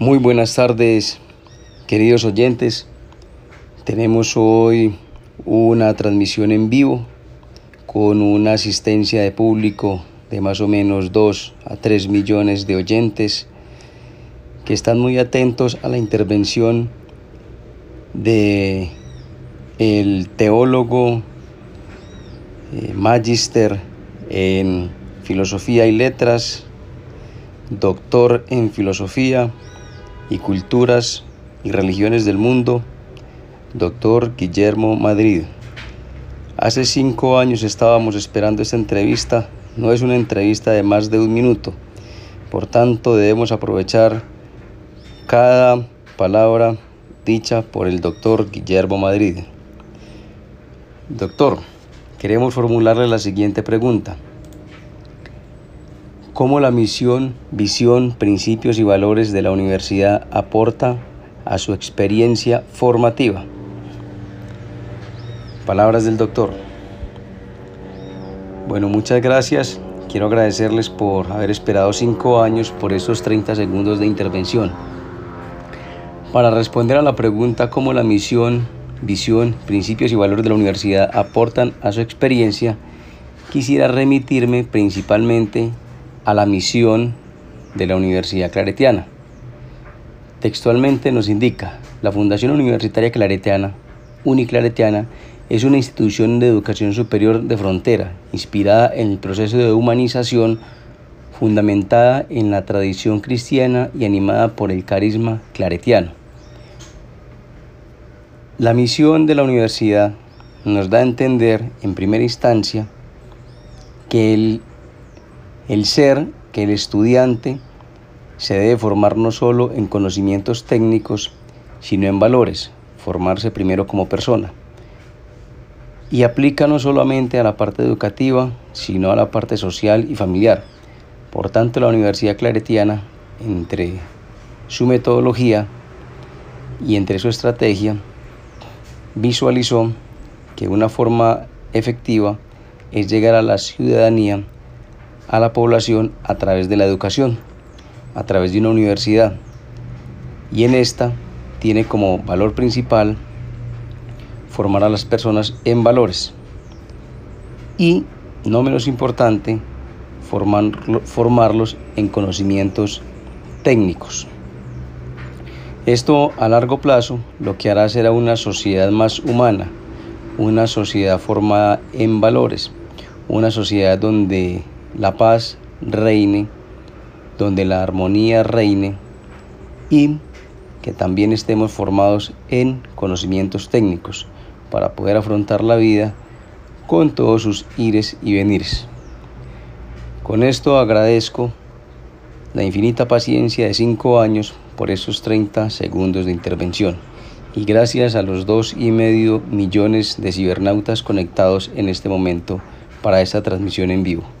Muy buenas tardes, queridos oyentes. Tenemos hoy una transmisión en vivo con una asistencia de público de más o menos 2 a 3 millones de oyentes que están muy atentos a la intervención de el teólogo eh, magister en filosofía y letras, doctor en filosofía y culturas y religiones del mundo, doctor Guillermo Madrid. Hace cinco años estábamos esperando esta entrevista, no es una entrevista de más de un minuto, por tanto debemos aprovechar cada palabra dicha por el doctor Guillermo Madrid. Doctor, queremos formularle la siguiente pregunta cómo la misión, visión, principios y valores de la universidad aporta a su experiencia formativa. Palabras del doctor. Bueno, muchas gracias. Quiero agradecerles por haber esperado cinco años por esos 30 segundos de intervención. Para responder a la pregunta cómo la misión, visión, principios y valores de la universidad aportan a su experiencia, quisiera remitirme principalmente a la misión de la Universidad Claretiana. Textualmente nos indica, la Fundación Universitaria Claretiana, Uniclaretiana, es una institución de educación superior de frontera, inspirada en el proceso de humanización, fundamentada en la tradición cristiana y animada por el carisma claretiano. La misión de la universidad nos da a entender, en primera instancia, que el el ser que el estudiante se debe formar no solo en conocimientos técnicos, sino en valores, formarse primero como persona. Y aplica no solamente a la parte educativa, sino a la parte social y familiar. Por tanto, la Universidad Claretiana, entre su metodología y entre su estrategia, visualizó que una forma efectiva es llegar a la ciudadanía a la población a través de la educación, a través de una universidad. Y en esta tiene como valor principal formar a las personas en valores. Y, no menos importante, formarlos en conocimientos técnicos. Esto a largo plazo lo que hará será una sociedad más humana, una sociedad formada en valores, una sociedad donde la paz reine, donde la armonía reine y que también estemos formados en conocimientos técnicos para poder afrontar la vida con todos sus ires y venires. Con esto agradezco la infinita paciencia de cinco años por esos 30 segundos de intervención y gracias a los dos y medio millones de cibernautas conectados en este momento para esta transmisión en vivo.